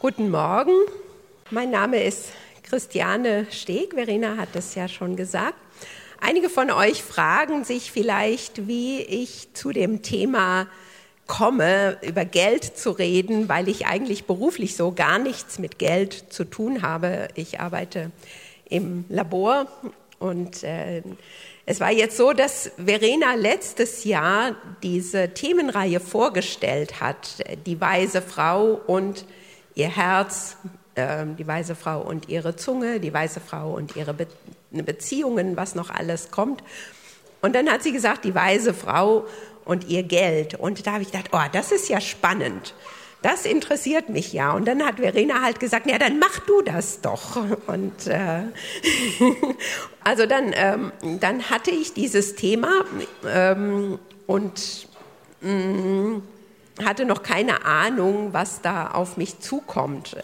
Guten Morgen, mein Name ist Christiane Steg, Verena hat es ja schon gesagt. Einige von euch fragen sich vielleicht, wie ich zu dem Thema komme, über Geld zu reden, weil ich eigentlich beruflich so gar nichts mit Geld zu tun habe. Ich arbeite im Labor und äh, es war jetzt so, dass Verena letztes Jahr diese Themenreihe vorgestellt hat, die weise Frau und ihr Herz, äh, die weise Frau und ihre Zunge, die weise Frau und ihre Be Beziehungen, was noch alles kommt. Und dann hat sie gesagt, die weise Frau und ihr Geld. Und da habe ich gedacht, oh, das ist ja spannend. Das interessiert mich ja. Und dann hat Verena halt gesagt, ja, dann mach du das doch. Und äh, also dann, ähm, dann hatte ich dieses Thema ähm, und mh, mm, hatte noch keine Ahnung, was da auf mich zukommt.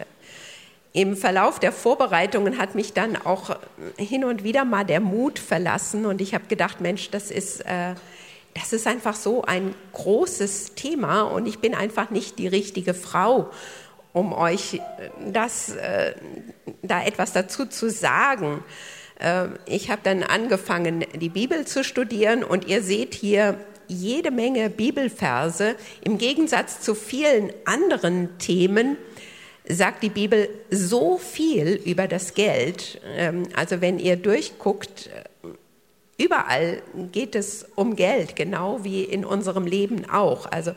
Im Verlauf der Vorbereitungen hat mich dann auch hin und wieder mal der Mut verlassen und ich habe gedacht, Mensch, das ist, äh, das ist einfach so ein großes Thema und ich bin einfach nicht die richtige Frau, um euch das, äh, da etwas dazu zu sagen. Äh, ich habe dann angefangen, die Bibel zu studieren und ihr seht hier jede Menge Bibelverse. Im Gegensatz zu vielen anderen Themen sagt die Bibel so viel über das Geld. Ähm, also wenn ihr durchguckt, äh, überall geht es um Geld, genau wie in unserem Leben auch. Also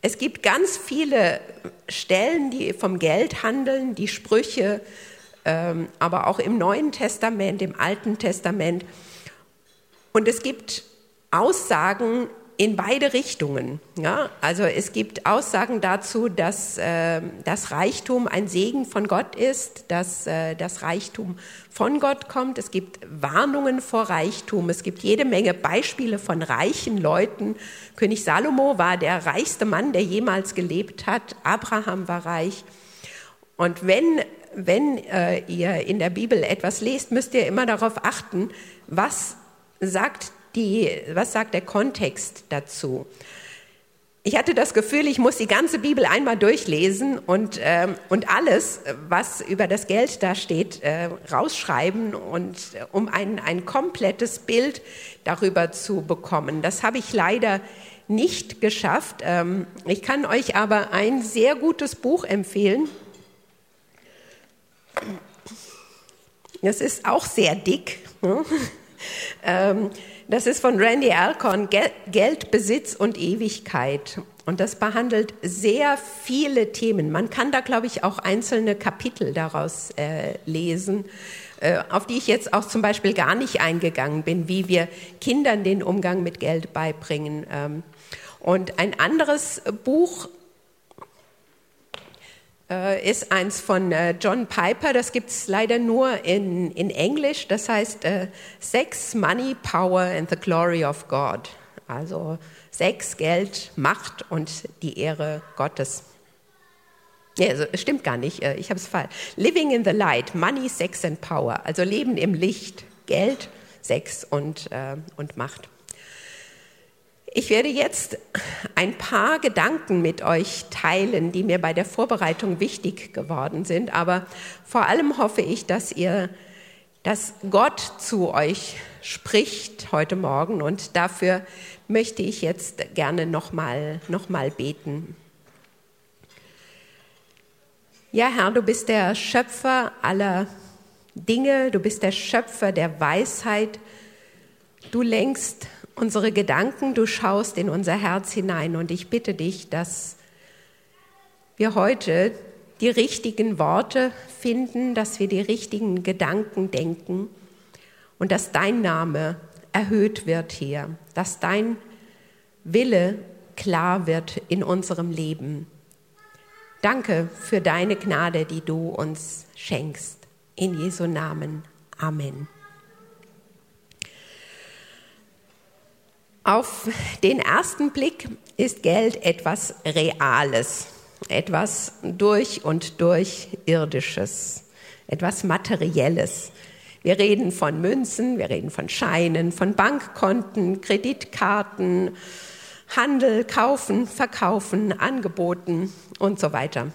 es gibt ganz viele Stellen, die vom Geld handeln, die Sprüche, ähm, aber auch im Neuen Testament, im Alten Testament. Und es gibt Aussagen in beide Richtungen. Ja? Also es gibt Aussagen dazu, dass äh, das Reichtum ein Segen von Gott ist, dass äh, das Reichtum von Gott kommt. Es gibt Warnungen vor Reichtum. Es gibt jede Menge Beispiele von reichen Leuten. König Salomo war der reichste Mann, der jemals gelebt hat. Abraham war reich. Und wenn, wenn äh, ihr in der Bibel etwas lest, müsst ihr immer darauf achten, was sagt die, was sagt der Kontext dazu? Ich hatte das Gefühl, ich muss die ganze Bibel einmal durchlesen und, äh, und alles, was über das Geld da steht, äh, rausschreiben, und, äh, um ein, ein komplettes Bild darüber zu bekommen. Das habe ich leider nicht geschafft. Ähm, ich kann euch aber ein sehr gutes Buch empfehlen. Das ist auch sehr dick. Ne? ähm, das ist von Randy Alcorn, Geld, Besitz und Ewigkeit. Und das behandelt sehr viele Themen. Man kann da, glaube ich, auch einzelne Kapitel daraus äh, lesen, äh, auf die ich jetzt auch zum Beispiel gar nicht eingegangen bin, wie wir Kindern den Umgang mit Geld beibringen. Ähm, und ein anderes Buch äh, ist eins von äh, John Piper, das gibt es leider nur in, in Englisch, das heißt äh, Sex, Money, Power and the Glory of God. Also Sex, Geld, Macht und die Ehre Gottes. Ja, also, stimmt gar nicht, äh, ich habe es falsch. Living in the Light, Money, Sex and Power. Also Leben im Licht, Geld, Sex und, äh, und Macht. Ich werde jetzt ein paar Gedanken mit euch teilen, die mir bei der Vorbereitung wichtig geworden sind, aber vor allem hoffe ich, dass ihr, dass Gott zu euch spricht heute Morgen. Und dafür möchte ich jetzt gerne nochmal noch beten. Ja, Herr, du bist der Schöpfer aller Dinge, du bist der Schöpfer der Weisheit, du lenkst unsere Gedanken, du schaust in unser Herz hinein und ich bitte dich, dass wir heute die richtigen Worte finden, dass wir die richtigen Gedanken denken und dass dein Name erhöht wird hier, dass dein Wille klar wird in unserem Leben. Danke für deine Gnade, die du uns schenkst. In Jesu Namen. Amen. Auf den ersten Blick ist Geld etwas Reales, etwas durch und durch Irdisches, etwas Materielles. Wir reden von Münzen, wir reden von Scheinen, von Bankkonten, Kreditkarten, Handel, Kaufen, Verkaufen, Angeboten und so weiter.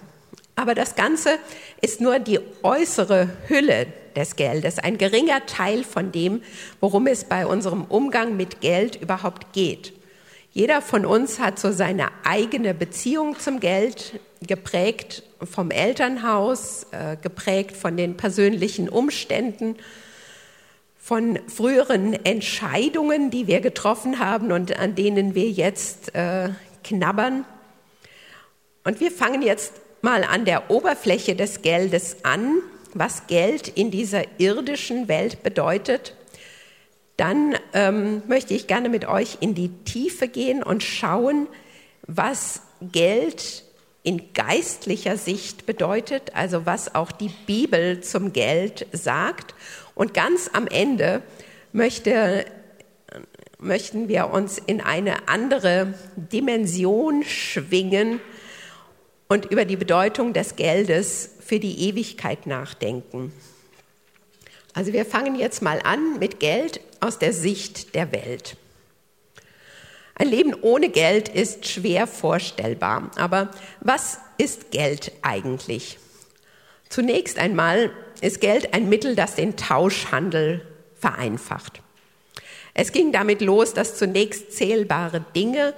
Aber das Ganze ist nur die äußere Hülle des Geldes, ein geringer Teil von dem, worum es bei unserem Umgang mit Geld überhaupt geht. Jeder von uns hat so seine eigene Beziehung zum Geld, geprägt vom Elternhaus, äh, geprägt von den persönlichen Umständen, von früheren Entscheidungen, die wir getroffen haben und an denen wir jetzt äh, knabbern. Und wir fangen jetzt mal an der Oberfläche des Geldes an, was Geld in dieser irdischen Welt bedeutet. Dann ähm, möchte ich gerne mit euch in die Tiefe gehen und schauen, was Geld in geistlicher Sicht bedeutet, also was auch die Bibel zum Geld sagt. Und ganz am Ende möchte, möchten wir uns in eine andere Dimension schwingen, und über die Bedeutung des Geldes für die Ewigkeit nachdenken. Also wir fangen jetzt mal an mit Geld aus der Sicht der Welt. Ein Leben ohne Geld ist schwer vorstellbar. Aber was ist Geld eigentlich? Zunächst einmal ist Geld ein Mittel, das den Tauschhandel vereinfacht. Es ging damit los, dass zunächst zählbare Dinge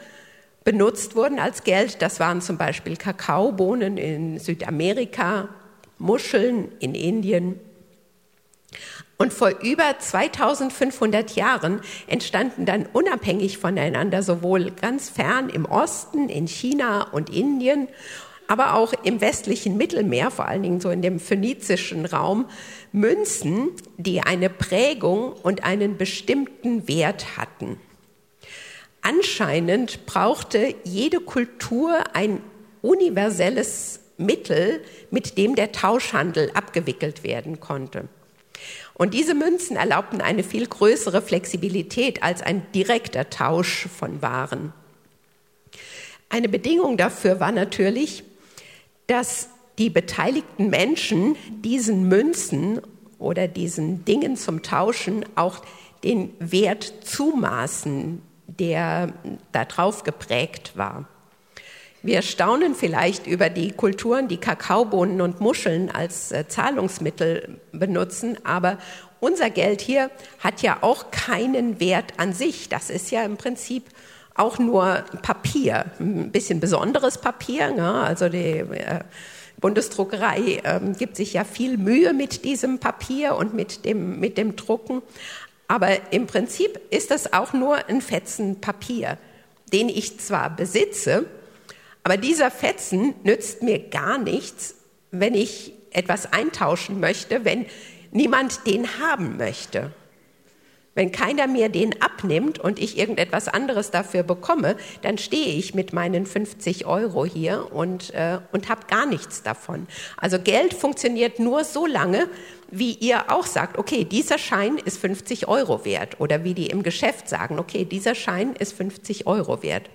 benutzt wurden als Geld. Das waren zum Beispiel Kakaobohnen in Südamerika, Muscheln in Indien. Und vor über 2500 Jahren entstanden dann unabhängig voneinander sowohl ganz fern im Osten, in China und Indien, aber auch im westlichen Mittelmeer, vor allen Dingen so in dem phönizischen Raum, Münzen, die eine Prägung und einen bestimmten Wert hatten. Anscheinend brauchte jede Kultur ein universelles Mittel, mit dem der Tauschhandel abgewickelt werden konnte. Und diese Münzen erlaubten eine viel größere Flexibilität als ein direkter Tausch von Waren. Eine Bedingung dafür war natürlich, dass die beteiligten Menschen diesen Münzen oder diesen Dingen zum Tauschen auch den Wert zumaßen, der darauf geprägt war. Wir staunen vielleicht über die Kulturen, die Kakaobohnen und Muscheln als äh, Zahlungsmittel benutzen, aber unser Geld hier hat ja auch keinen Wert an sich. Das ist ja im Prinzip auch nur Papier, ein bisschen besonderes Papier. Ne? Also die äh, Bundesdruckerei äh, gibt sich ja viel Mühe mit diesem Papier und mit dem, mit dem Drucken. Aber im Prinzip ist das auch nur ein Fetzen Papier, den ich zwar besitze, aber dieser Fetzen nützt mir gar nichts, wenn ich etwas eintauschen möchte, wenn niemand den haben möchte. Wenn keiner mir den abnimmt und ich irgendetwas anderes dafür bekomme, dann stehe ich mit meinen 50 Euro hier und, äh, und habe gar nichts davon. Also Geld funktioniert nur so lange, wie ihr auch sagt, okay, dieser Schein ist 50 Euro wert. Oder wie die im Geschäft sagen, okay, dieser Schein ist 50 Euro wert.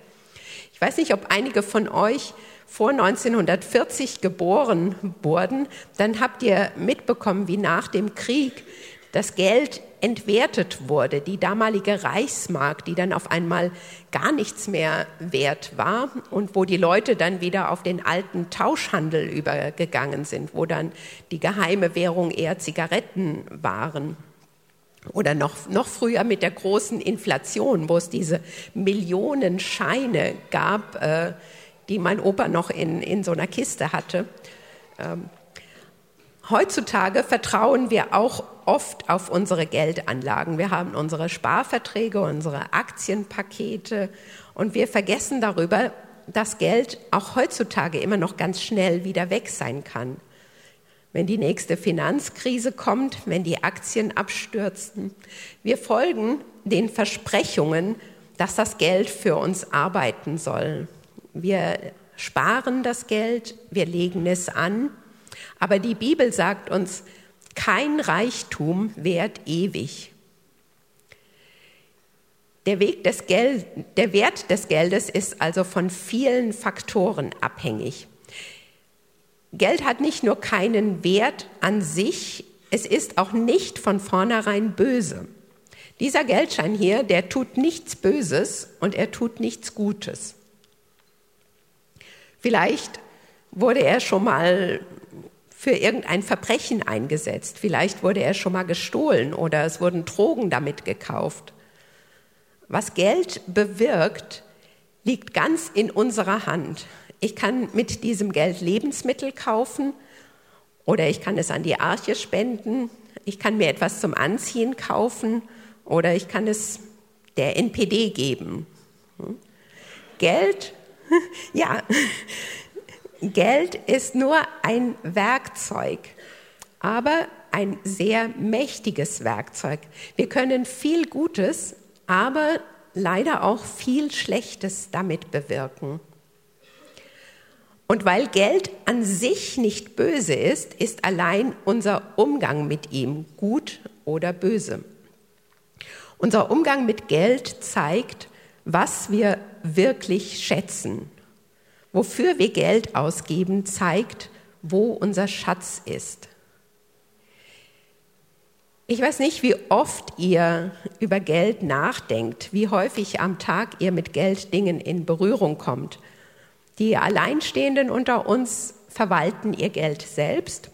Ich weiß nicht, ob einige von euch vor 1940 geboren wurden, dann habt ihr mitbekommen, wie nach dem Krieg das Geld entwertet wurde, die damalige Reichsmark, die dann auf einmal gar nichts mehr wert war und wo die Leute dann wieder auf den alten Tauschhandel übergegangen sind, wo dann die geheime Währung eher Zigaretten waren. Oder noch, noch früher mit der großen Inflation, wo es diese Millionen Scheine gab, äh, die mein Opa noch in, in so einer Kiste hatte. Ähm, Heutzutage vertrauen wir auch oft auf unsere Geldanlagen. Wir haben unsere Sparverträge, unsere Aktienpakete und wir vergessen darüber, dass Geld auch heutzutage immer noch ganz schnell wieder weg sein kann. Wenn die nächste Finanzkrise kommt, wenn die Aktien abstürzen. Wir folgen den Versprechungen, dass das Geld für uns arbeiten soll. Wir sparen das Geld, wir legen es an aber die Bibel sagt uns, kein Reichtum währt ewig. Der, Weg des Geld, der Wert des Geldes ist also von vielen Faktoren abhängig. Geld hat nicht nur keinen Wert an sich, es ist auch nicht von vornherein böse. Dieser Geldschein hier, der tut nichts Böses und er tut nichts Gutes. Vielleicht wurde er schon mal für irgendein Verbrechen eingesetzt. Vielleicht wurde er schon mal gestohlen oder es wurden Drogen damit gekauft. Was Geld bewirkt, liegt ganz in unserer Hand. Ich kann mit diesem Geld Lebensmittel kaufen oder ich kann es an die Arche spenden. Ich kann mir etwas zum Anziehen kaufen oder ich kann es der NPD geben. Geld, ja, Geld ist nur ein Werkzeug, aber ein sehr mächtiges Werkzeug. Wir können viel Gutes, aber leider auch viel Schlechtes damit bewirken. Und weil Geld an sich nicht böse ist, ist allein unser Umgang mit ihm gut oder böse. Unser Umgang mit Geld zeigt, was wir wirklich schätzen Wofür wir Geld ausgeben, zeigt, wo unser Schatz ist. Ich weiß nicht, wie oft ihr über Geld nachdenkt, wie häufig am Tag ihr mit Gelddingen in Berührung kommt. Die Alleinstehenden unter uns verwalten ihr Geld selbst.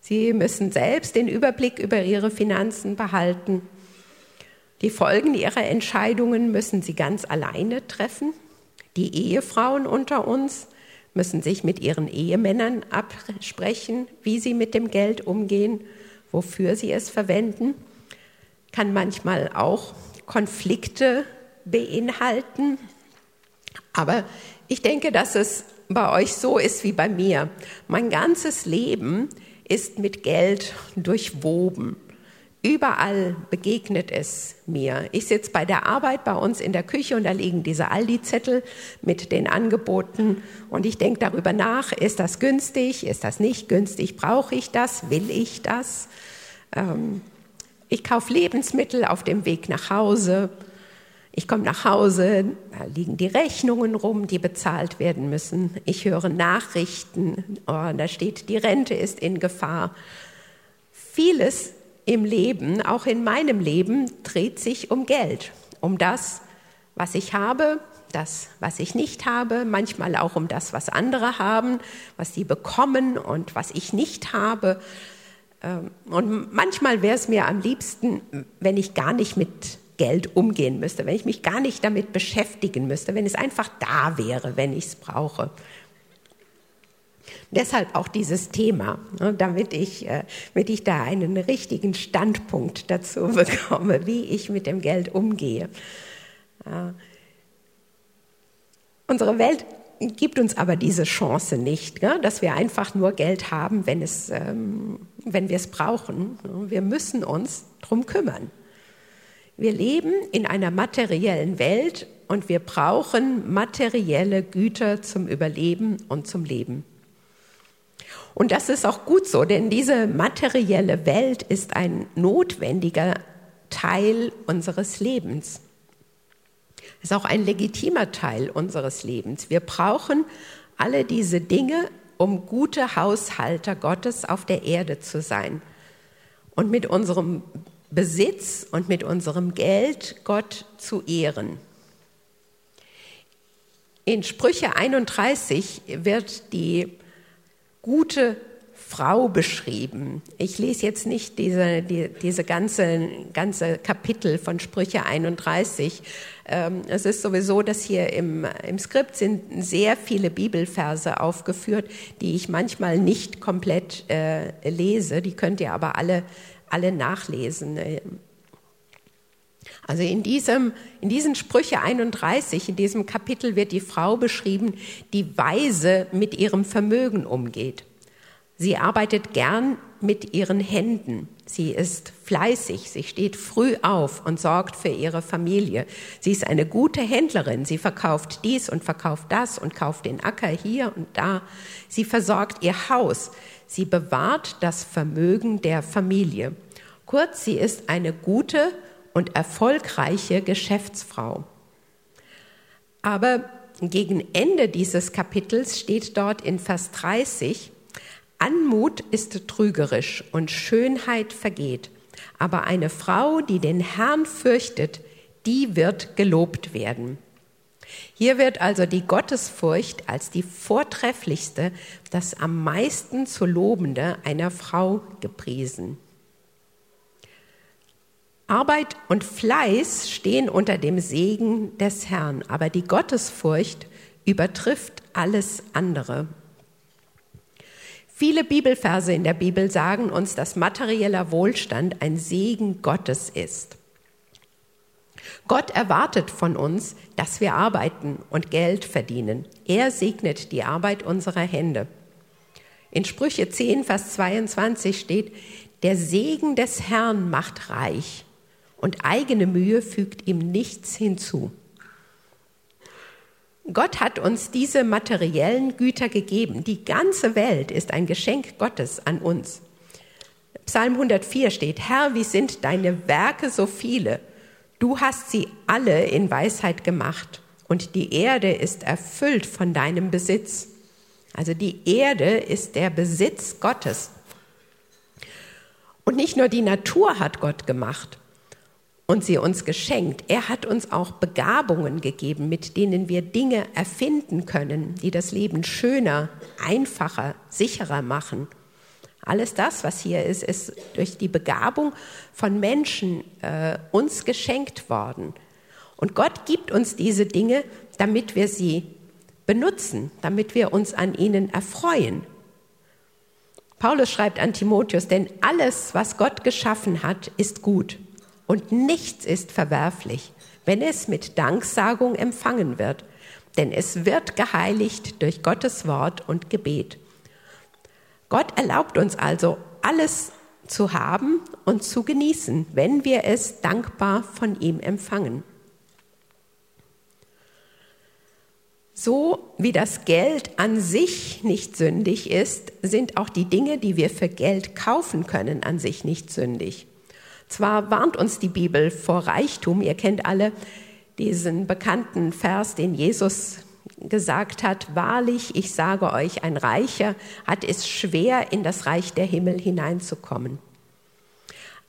Sie müssen selbst den Überblick über ihre Finanzen behalten. Die Folgen ihrer Entscheidungen müssen sie ganz alleine treffen. Die Ehefrauen unter uns müssen sich mit ihren Ehemännern absprechen, wie sie mit dem Geld umgehen, wofür sie es verwenden. Kann manchmal auch Konflikte beinhalten. Aber ich denke, dass es bei euch so ist wie bei mir. Mein ganzes Leben ist mit Geld durchwoben. Überall begegnet es mir. Ich sitze bei der Arbeit bei uns in der Küche und da liegen diese Aldi-Zettel mit den Angeboten und ich denke darüber nach, ist das günstig, ist das nicht günstig, brauche ich das, will ich das? Ähm, ich kaufe Lebensmittel auf dem Weg nach Hause. Ich komme nach Hause, da liegen die Rechnungen rum, die bezahlt werden müssen. Ich höre Nachrichten, oh, da steht, die Rente ist in Gefahr. Vieles im Leben, auch in meinem Leben, dreht sich um Geld, um das, was ich habe, das, was ich nicht habe, manchmal auch um das, was andere haben, was sie bekommen und was ich nicht habe. Ähm, und manchmal wäre es mir am liebsten, wenn ich gar nicht mit Geld umgehen müsste, wenn ich mich gar nicht damit beschäftigen müsste, wenn es einfach da wäre, wenn ich es brauche. Deshalb auch dieses Thema, ne, damit ich, äh, damit ich da einen richtigen Standpunkt dazu bekomme, wie ich mit dem Geld umgehe. Unsere Welt gibt uns aber diese Chance nicht, dass wir einfach nur Geld haben, wenn, es, ähm, wenn wir es brauchen. Wir müssen uns darum kümmern. Wir leben in einer materiellen Welt und wir brauchen materielle Güter zum Überleben und zum Leben. Und das ist auch gut so, denn diese materielle Welt ist ein notwendiger Teil unseres Lebens. Ist auch ein legitimer Teil unseres Lebens. Wir brauchen alle diese Dinge, um gute Haushalter Gottes auf der Erde zu sein und mit unserem Besitz und mit unserem Geld Gott zu ehren. In Sprüche 31 wird die gute Frau beschrieben. Ich lese jetzt nicht diese, die, diese ganze, ganze Kapitel von Sprüche 31. Ähm, es ist sowieso, dass hier im, im Skript sind sehr viele Bibelverse aufgeführt, die ich manchmal nicht komplett äh, lese. Die könnt ihr aber alle, alle nachlesen. Also in diesem, in diesen Sprüche 31, in diesem Kapitel wird die Frau beschrieben, die weise mit ihrem Vermögen umgeht. Sie arbeitet gern mit ihren Händen. Sie ist fleißig, sie steht früh auf und sorgt für ihre Familie. Sie ist eine gute Händlerin. Sie verkauft dies und verkauft das und kauft den Acker hier und da. Sie versorgt ihr Haus. Sie bewahrt das Vermögen der Familie. Kurz, sie ist eine gute und erfolgreiche Geschäftsfrau. Aber gegen Ende dieses Kapitels steht dort in Vers 30, Anmut ist trügerisch und Schönheit vergeht, aber eine Frau, die den Herrn fürchtet, die wird gelobt werden. Hier wird also die Gottesfurcht als die vortrefflichste, das am meisten zu lobende einer Frau gepriesen. Arbeit und Fleiß stehen unter dem Segen des Herrn, aber die Gottesfurcht übertrifft alles andere. Viele Bibelverse in der Bibel sagen uns, dass materieller Wohlstand ein Segen Gottes ist. Gott erwartet von uns, dass wir arbeiten und Geld verdienen. Er segnet die Arbeit unserer Hände. In Sprüche 10, Vers 22 steht, der Segen des Herrn macht reich und eigene Mühe fügt ihm nichts hinzu. Gott hat uns diese materiellen Güter gegeben. Die ganze Welt ist ein Geschenk Gottes an uns. Psalm 104 steht, Herr, wie sind deine Werke so viele? Du hast sie alle in Weisheit gemacht und die Erde ist erfüllt von deinem Besitz. Also die Erde ist der Besitz Gottes. Und nicht nur die Natur hat Gott gemacht, und sie uns geschenkt. Er hat uns auch Begabungen gegeben, mit denen wir Dinge erfinden können, die das Leben schöner, einfacher, sicherer machen. Alles das, was hier ist, ist durch die Begabung von Menschen äh, uns geschenkt worden. Und Gott gibt uns diese Dinge, damit wir sie benutzen, damit wir uns an ihnen erfreuen. Paulus schreibt an Timotheus, denn alles, was Gott geschaffen hat, ist gut und nichts ist verwerflich, wenn es mit Danksagung empfangen wird, denn es wird geheiligt durch Gottes Wort und Gebet. Gott erlaubt uns also alles zu haben und zu genießen, wenn wir es dankbar von ihm empfangen. So wie das Geld an sich nicht sündig ist, sind auch die Dinge, die wir für Geld kaufen können, an sich nicht sündig. Zwar warnt uns die Bibel vor Reichtum, ihr kennt alle diesen bekannten Vers, den Jesus gesagt hat, wahrlich, ich sage euch, ein Reicher hat es schwer, in das Reich der Himmel hineinzukommen.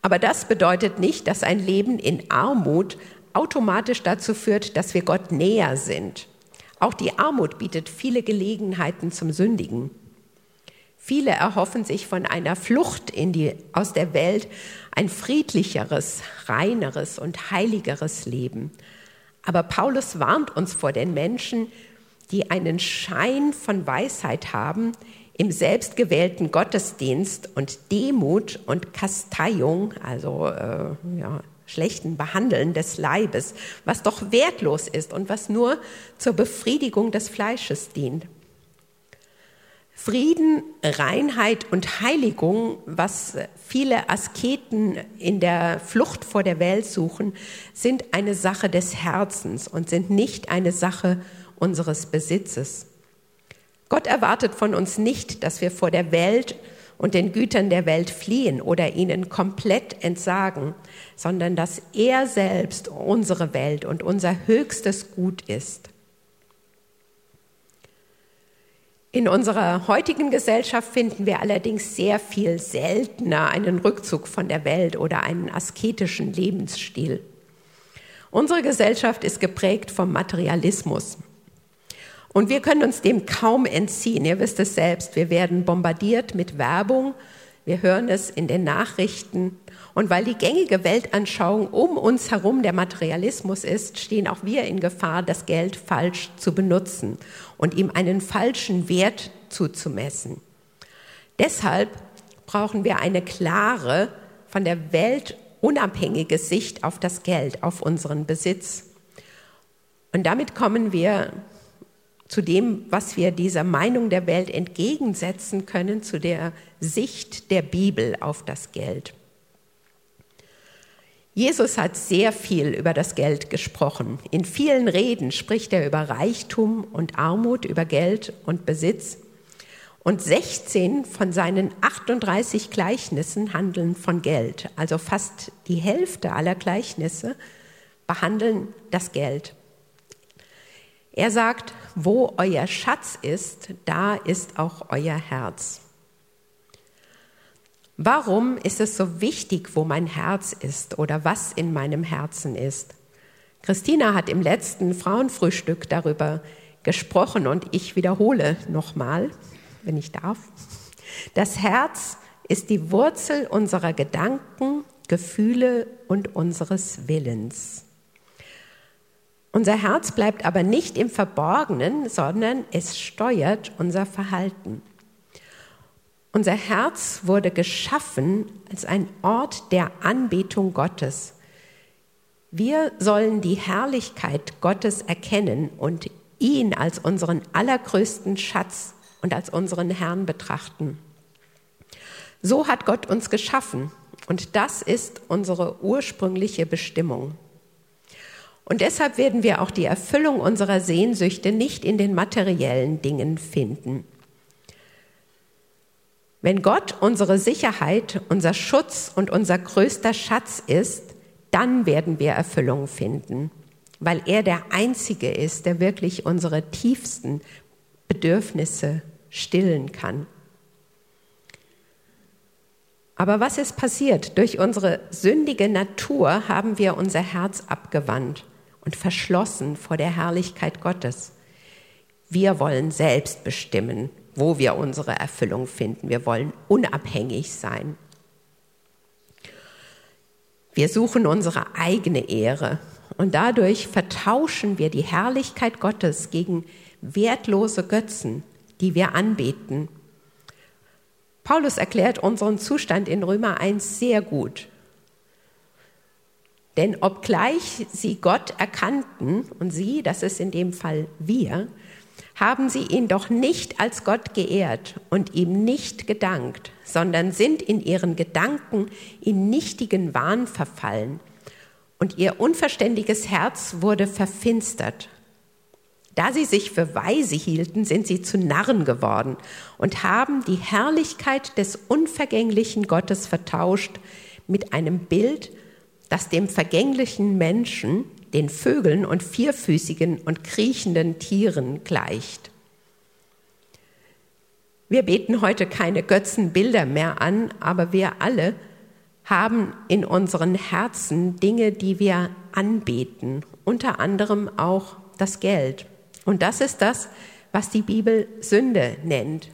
Aber das bedeutet nicht, dass ein Leben in Armut automatisch dazu führt, dass wir Gott näher sind. Auch die Armut bietet viele Gelegenheiten zum Sündigen. Viele erhoffen sich von einer Flucht die, aus der Welt ein friedlicheres, reineres und heiligeres Leben. Aber Paulus warnt uns vor den Menschen, die einen Schein von Weisheit haben, im selbstgewählten Gottesdienst und Demut und Kasteiung, also äh, ja, schlechten Behandeln des Leibes, was doch wertlos ist und was nur zur Befriedigung des Fleisches dient. Frieden, Reinheit und Heiligung, was viele Asketen in der Flucht vor der Welt suchen, sind eine Sache des Herzens und sind nicht eine Sache unseres Besitzes. Gott erwartet von uns nicht, dass wir vor der Welt und den Gütern der Welt fliehen oder ihnen komplett entsagen, sondern dass er selbst unsere Welt und unser höchstes Gut ist. In unserer heutigen Gesellschaft finden wir allerdings sehr viel seltener einen Rückzug von der Welt oder einen asketischen Lebensstil. Unsere Gesellschaft ist geprägt vom Materialismus. Und wir können uns dem kaum entziehen. Ihr wisst es selbst, wir werden bombardiert mit Werbung, wir hören es in den Nachrichten. Und weil die gängige Weltanschauung um uns herum der Materialismus ist, stehen auch wir in Gefahr, das Geld falsch zu benutzen und ihm einen falschen Wert zuzumessen. Deshalb brauchen wir eine klare, von der Welt unabhängige Sicht auf das Geld, auf unseren Besitz. Und damit kommen wir zu dem, was wir dieser Meinung der Welt entgegensetzen können, zu der Sicht der Bibel auf das Geld. Jesus hat sehr viel über das Geld gesprochen. In vielen Reden spricht er über Reichtum und Armut, über Geld und Besitz. Und 16 von seinen 38 Gleichnissen handeln von Geld. Also fast die Hälfte aller Gleichnisse behandeln das Geld. Er sagt, wo euer Schatz ist, da ist auch euer Herz. Warum ist es so wichtig, wo mein Herz ist oder was in meinem Herzen ist? Christina hat im letzten Frauenfrühstück darüber gesprochen und ich wiederhole nochmal, wenn ich darf. Das Herz ist die Wurzel unserer Gedanken, Gefühle und unseres Willens. Unser Herz bleibt aber nicht im Verborgenen, sondern es steuert unser Verhalten. Unser Herz wurde geschaffen als ein Ort der Anbetung Gottes. Wir sollen die Herrlichkeit Gottes erkennen und ihn als unseren allergrößten Schatz und als unseren Herrn betrachten. So hat Gott uns geschaffen und das ist unsere ursprüngliche Bestimmung. Und deshalb werden wir auch die Erfüllung unserer Sehnsüchte nicht in den materiellen Dingen finden. Wenn Gott unsere Sicherheit, unser Schutz und unser größter Schatz ist, dann werden wir Erfüllung finden, weil er der Einzige ist, der wirklich unsere tiefsten Bedürfnisse stillen kann. Aber was ist passiert? Durch unsere sündige Natur haben wir unser Herz abgewandt und verschlossen vor der Herrlichkeit Gottes. Wir wollen selbst bestimmen, wo wir unsere Erfüllung finden. Wir wollen unabhängig sein. Wir suchen unsere eigene Ehre und dadurch vertauschen wir die Herrlichkeit Gottes gegen wertlose Götzen, die wir anbeten. Paulus erklärt unseren Zustand in Römer 1 sehr gut. Denn obgleich sie Gott erkannten, und sie, das ist in dem Fall wir, haben sie ihn doch nicht als Gott geehrt und ihm nicht gedankt, sondern sind in ihren Gedanken in nichtigen Wahn verfallen, und ihr unverständiges Herz wurde verfinstert. Da sie sich für weise hielten, sind sie zu Narren geworden und haben die Herrlichkeit des unvergänglichen Gottes vertauscht mit einem Bild, das dem vergänglichen Menschen, den Vögeln und vierfüßigen und kriechenden Tieren gleicht. Wir beten heute keine Götzenbilder mehr an, aber wir alle haben in unseren Herzen Dinge, die wir anbeten, unter anderem auch das Geld. Und das ist das, was die Bibel Sünde nennt.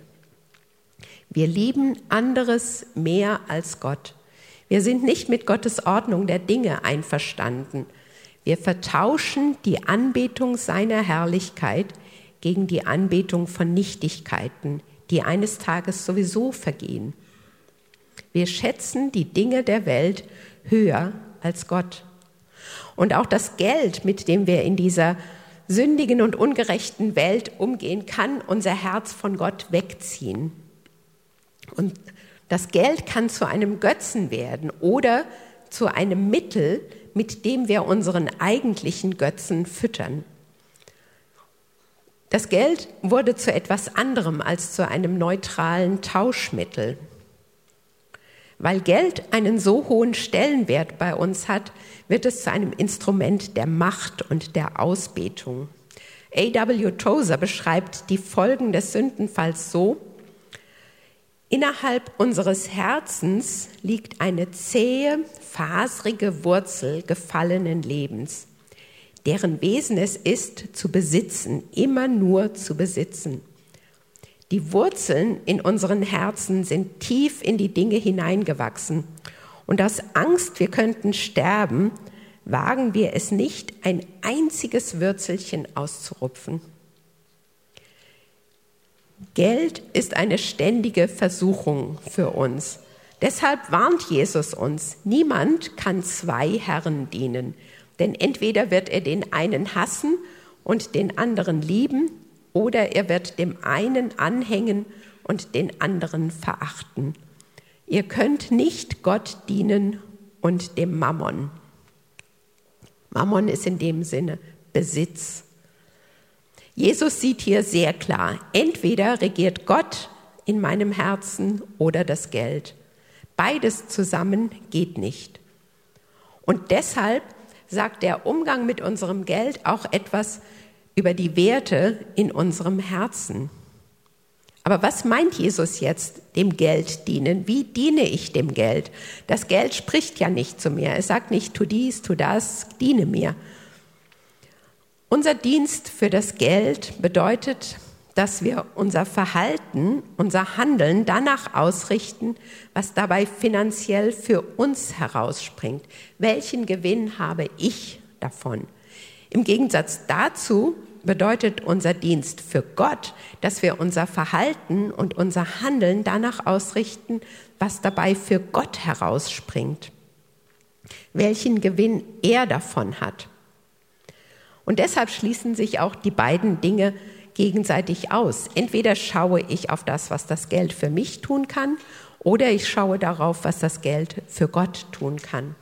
Wir lieben anderes mehr als Gott. Wir sind nicht mit Gottes Ordnung der Dinge einverstanden. Wir vertauschen die Anbetung seiner Herrlichkeit gegen die Anbetung von Nichtigkeiten, die eines Tages sowieso vergehen. Wir schätzen die Dinge der Welt höher als Gott. Und auch das Geld, mit dem wir in dieser sündigen und ungerechten Welt umgehen, kann unser Herz von Gott wegziehen. Und das Geld kann zu einem Götzen werden oder zu einem Mittel, mit dem wir unseren eigentlichen Götzen füttern. Das Geld wurde zu etwas anderem als zu einem neutralen Tauschmittel. Weil Geld einen so hohen Stellenwert bei uns hat, wird es zu einem Instrument der Macht und der Ausbetung. A.W. Tozer beschreibt die Folgen des Sündenfalls so, Innerhalb unseres Herzens liegt eine zähe, faserige Wurzel gefallenen Lebens, deren Wesen es ist, zu besitzen, immer nur zu besitzen. Die Wurzeln in unseren Herzen sind tief in die Dinge hineingewachsen. Und aus Angst, wir könnten sterben, wagen wir es nicht, ein einziges Würzelchen auszurupfen. Geld ist eine ständige Versuchung für uns. Deshalb warnt Jesus uns, niemand kann zwei Herren dienen, denn entweder wird er den einen hassen und den anderen lieben, oder er wird dem einen anhängen und den anderen verachten. Ihr könnt nicht Gott dienen und dem Mammon. Mammon ist in dem Sinne Besitz. Jesus sieht hier sehr klar, entweder regiert Gott in meinem Herzen oder das Geld. Beides zusammen geht nicht. Und deshalb sagt der Umgang mit unserem Geld auch etwas über die Werte in unserem Herzen. Aber was meint Jesus jetzt, dem Geld dienen? Wie diene ich dem Geld? Das Geld spricht ja nicht zu mir. Es sagt nicht, tu dies, tu das, diene mir. Unser Dienst für das Geld bedeutet, dass wir unser Verhalten, unser Handeln danach ausrichten, was dabei finanziell für uns herausspringt. Welchen Gewinn habe ich davon? Im Gegensatz dazu bedeutet unser Dienst für Gott, dass wir unser Verhalten und unser Handeln danach ausrichten, was dabei für Gott herausspringt. Welchen Gewinn er davon hat. Und deshalb schließen sich auch die beiden Dinge gegenseitig aus. Entweder schaue ich auf das, was das Geld für mich tun kann, oder ich schaue darauf, was das Geld für Gott tun kann.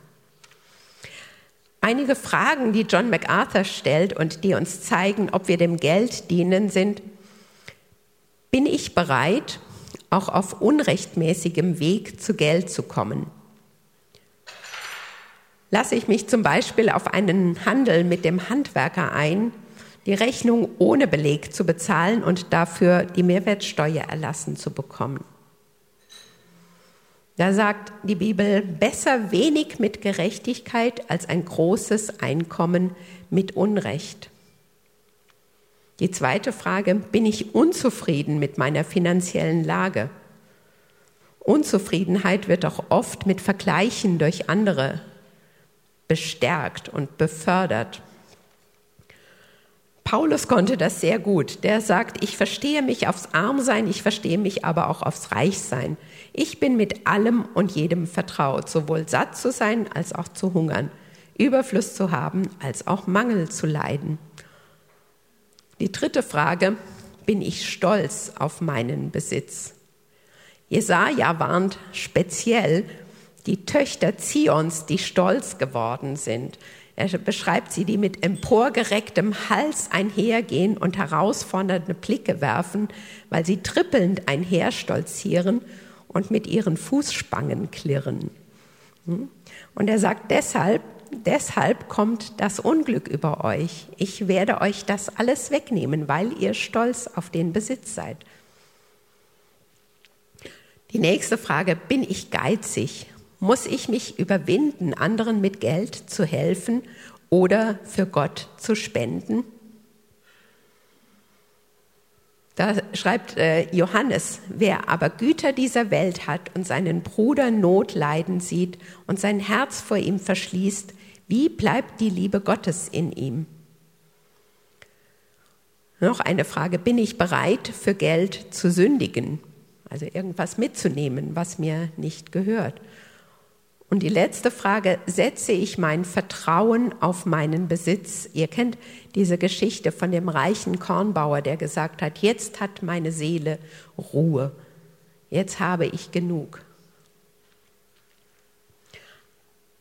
Einige Fragen, die John MacArthur stellt und die uns zeigen, ob wir dem Geld dienen, sind, bin ich bereit, auch auf unrechtmäßigem Weg zu Geld zu kommen? Lasse ich mich zum Beispiel auf einen Handel mit dem Handwerker ein, die Rechnung ohne Beleg zu bezahlen und dafür die Mehrwertsteuer erlassen zu bekommen. Da sagt die Bibel, besser wenig mit Gerechtigkeit als ein großes Einkommen mit Unrecht. Die zweite Frage, bin ich unzufrieden mit meiner finanziellen Lage? Unzufriedenheit wird auch oft mit Vergleichen durch andere bestärkt und befördert. Paulus konnte das sehr gut. Der sagt, ich verstehe mich aufs Armsein, ich verstehe mich aber auch aufs Reichsein. Ich bin mit allem und jedem vertraut, sowohl satt zu sein als auch zu hungern, Überfluss zu haben als auch Mangel zu leiden. Die dritte Frage, bin ich stolz auf meinen Besitz? Jesaja warnt speziell die Töchter Zions, die stolz geworden sind. Er beschreibt sie, die mit emporgerecktem Hals einhergehen und herausfordernde Blicke werfen, weil sie trippelnd einherstolzieren und mit ihren Fußspangen klirren. Hm? Und er sagt deshalb, deshalb kommt das Unglück über euch. Ich werde euch das alles wegnehmen, weil ihr stolz auf den Besitz seid. Die nächste Frage, bin ich geizig muss ich mich überwinden, anderen mit Geld zu helfen oder für Gott zu spenden? Da schreibt äh, Johannes, wer aber Güter dieser Welt hat und seinen Bruder Not leiden sieht und sein Herz vor ihm verschließt, wie bleibt die Liebe Gottes in ihm? Noch eine Frage, bin ich bereit, für Geld zu sündigen? Also irgendwas mitzunehmen, was mir nicht gehört. Und die letzte Frage, setze ich mein Vertrauen auf meinen Besitz? Ihr kennt diese Geschichte von dem reichen Kornbauer, der gesagt hat, jetzt hat meine Seele Ruhe, jetzt habe ich genug.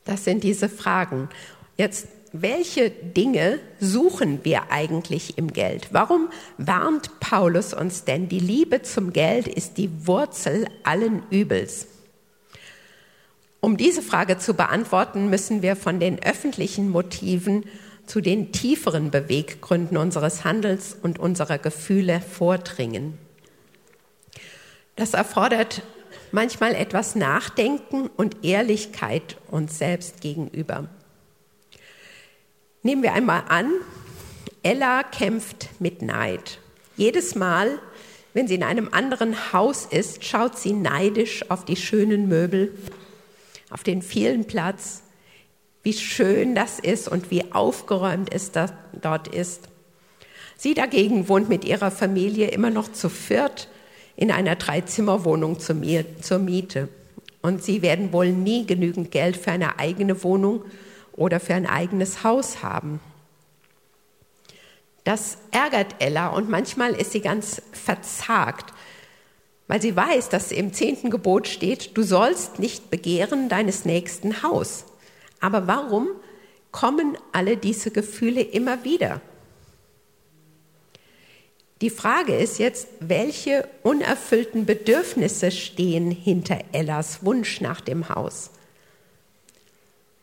Das sind diese Fragen. Jetzt, welche Dinge suchen wir eigentlich im Geld? Warum warnt Paulus uns denn? Die Liebe zum Geld ist die Wurzel allen Übels. Um diese Frage zu beantworten, müssen wir von den öffentlichen Motiven zu den tieferen Beweggründen unseres Handels und unserer Gefühle vordringen. Das erfordert manchmal etwas Nachdenken und Ehrlichkeit uns selbst gegenüber. Nehmen wir einmal an, Ella kämpft mit Neid. Jedes Mal, wenn sie in einem anderen Haus ist, schaut sie neidisch auf die schönen Möbel auf den vielen Platz, wie schön das ist und wie aufgeräumt es da, dort ist. Sie dagegen wohnt mit ihrer Familie immer noch zu viert in einer Dreizimmerwohnung zur Miete. Und sie werden wohl nie genügend Geld für eine eigene Wohnung oder für ein eigenes Haus haben. Das ärgert Ella und manchmal ist sie ganz verzagt, weil sie weiß, dass im zehnten Gebot steht, du sollst nicht begehren deines nächsten Haus. Aber warum kommen alle diese Gefühle immer wieder? Die Frage ist jetzt, welche unerfüllten Bedürfnisse stehen hinter Ellas Wunsch nach dem Haus?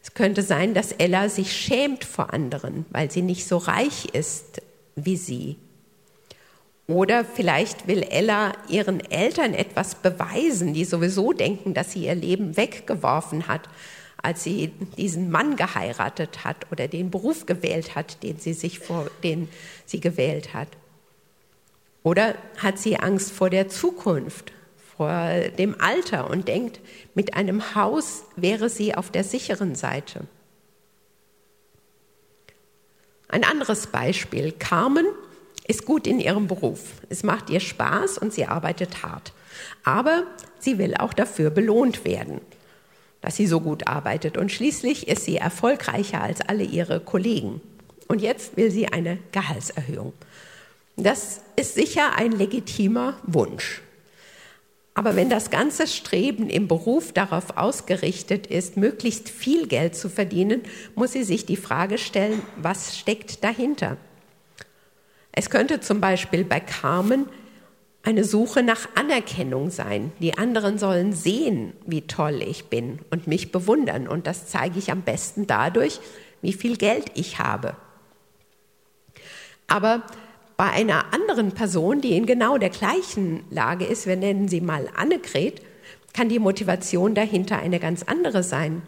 Es könnte sein, dass Ella sich schämt vor anderen, weil sie nicht so reich ist wie sie. Oder vielleicht will Ella ihren Eltern etwas beweisen, die sowieso denken, dass sie ihr Leben weggeworfen hat, als sie diesen Mann geheiratet hat oder den Beruf gewählt hat, den sie sich vor, den sie gewählt hat? Oder hat sie Angst vor der Zukunft, vor dem Alter und denkt, mit einem Haus wäre sie auf der sicheren Seite? Ein anderes Beispiel. Carmen ist gut in ihrem Beruf. Es macht ihr Spaß und sie arbeitet hart. Aber sie will auch dafür belohnt werden, dass sie so gut arbeitet. Und schließlich ist sie erfolgreicher als alle ihre Kollegen. Und jetzt will sie eine Gehaltserhöhung. Das ist sicher ein legitimer Wunsch. Aber wenn das ganze Streben im Beruf darauf ausgerichtet ist, möglichst viel Geld zu verdienen, muss sie sich die Frage stellen, was steckt dahinter? Es könnte zum Beispiel bei Carmen eine Suche nach Anerkennung sein. Die anderen sollen sehen, wie toll ich bin und mich bewundern. Und das zeige ich am besten dadurch, wie viel Geld ich habe. Aber bei einer anderen Person, die in genau der gleichen Lage ist, wir nennen sie mal Annegret, kann die Motivation dahinter eine ganz andere sein.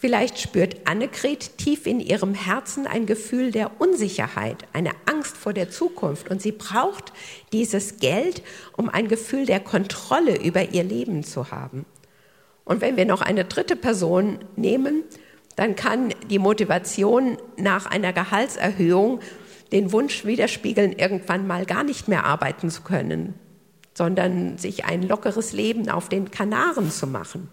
Vielleicht spürt Annegret tief in ihrem Herzen ein Gefühl der Unsicherheit, eine Angst vor der Zukunft und sie braucht dieses Geld, um ein Gefühl der Kontrolle über ihr Leben zu haben. Und wenn wir noch eine dritte Person nehmen, dann kann die Motivation nach einer Gehaltserhöhung den Wunsch widerspiegeln, irgendwann mal gar nicht mehr arbeiten zu können, sondern sich ein lockeres Leben auf den Kanaren zu machen.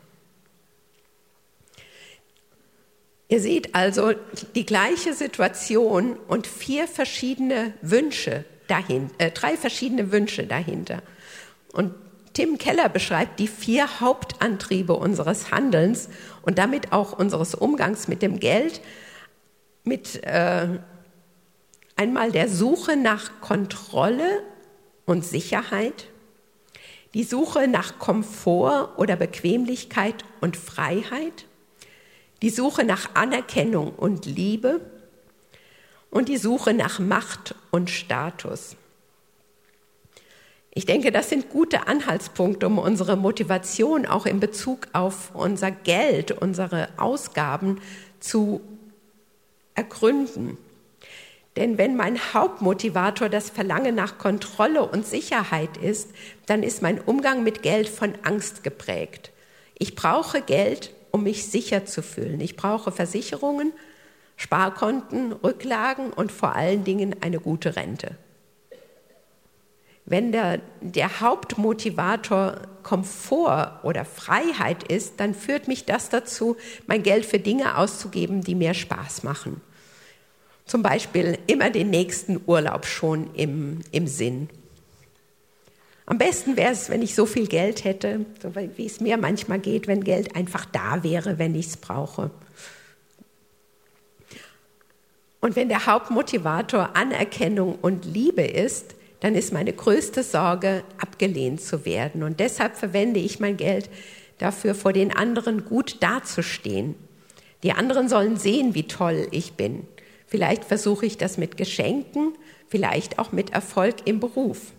Ihr seht also die gleiche Situation und vier verschiedene Wünsche dahin, äh, drei verschiedene Wünsche dahinter. Und Tim Keller beschreibt die vier Hauptantriebe unseres Handelns und damit auch unseres Umgangs mit dem Geld mit äh, Einmal der Suche nach Kontrolle und Sicherheit, die Suche nach Komfort oder Bequemlichkeit und Freiheit, die Suche nach Anerkennung und Liebe und die Suche nach Macht und Status. Ich denke, das sind gute Anhaltspunkte, um unsere Motivation auch in Bezug auf unser Geld, unsere Ausgaben zu ergründen. Denn wenn mein Hauptmotivator das Verlangen nach Kontrolle und Sicherheit ist, dann ist mein Umgang mit Geld von Angst geprägt. Ich brauche Geld, um mich sicher zu fühlen. Ich brauche Versicherungen, Sparkonten, Rücklagen und vor allen Dingen eine gute Rente. Wenn der, der Hauptmotivator Komfort oder Freiheit ist, dann führt mich das dazu, mein Geld für Dinge auszugeben, die mir Spaß machen. Zum Beispiel immer den nächsten Urlaub schon im, im Sinn. Am besten wäre es, wenn ich so viel Geld hätte, so wie es mir manchmal geht, wenn Geld einfach da wäre, wenn ich es brauche. Und wenn der Hauptmotivator Anerkennung und Liebe ist, dann ist meine größte Sorge, abgelehnt zu werden. Und deshalb verwende ich mein Geld dafür, vor den anderen gut dazustehen. Die anderen sollen sehen, wie toll ich bin. Vielleicht versuche ich das mit Geschenken, vielleicht auch mit Erfolg im Beruf.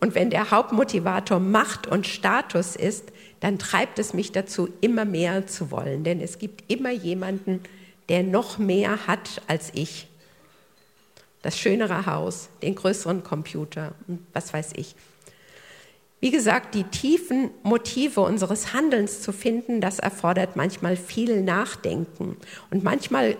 Und wenn der Hauptmotivator Macht und Status ist, dann treibt es mich dazu, immer mehr zu wollen. Denn es gibt immer jemanden, der noch mehr hat als ich. Das schönere Haus, den größeren Computer und was weiß ich. Wie gesagt, die tiefen Motive unseres Handelns zu finden, das erfordert manchmal viel Nachdenken. Und manchmal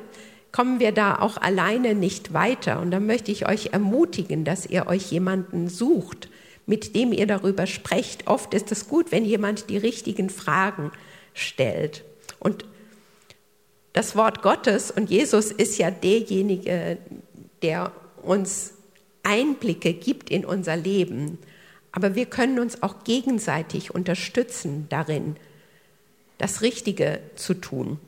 kommen wir da auch alleine nicht weiter. Und da möchte ich euch ermutigen, dass ihr euch jemanden sucht, mit dem ihr darüber sprecht. Oft ist es gut, wenn jemand die richtigen Fragen stellt. Und das Wort Gottes und Jesus ist ja derjenige, der uns Einblicke gibt in unser Leben. Aber wir können uns auch gegenseitig unterstützen darin, das Richtige zu tun.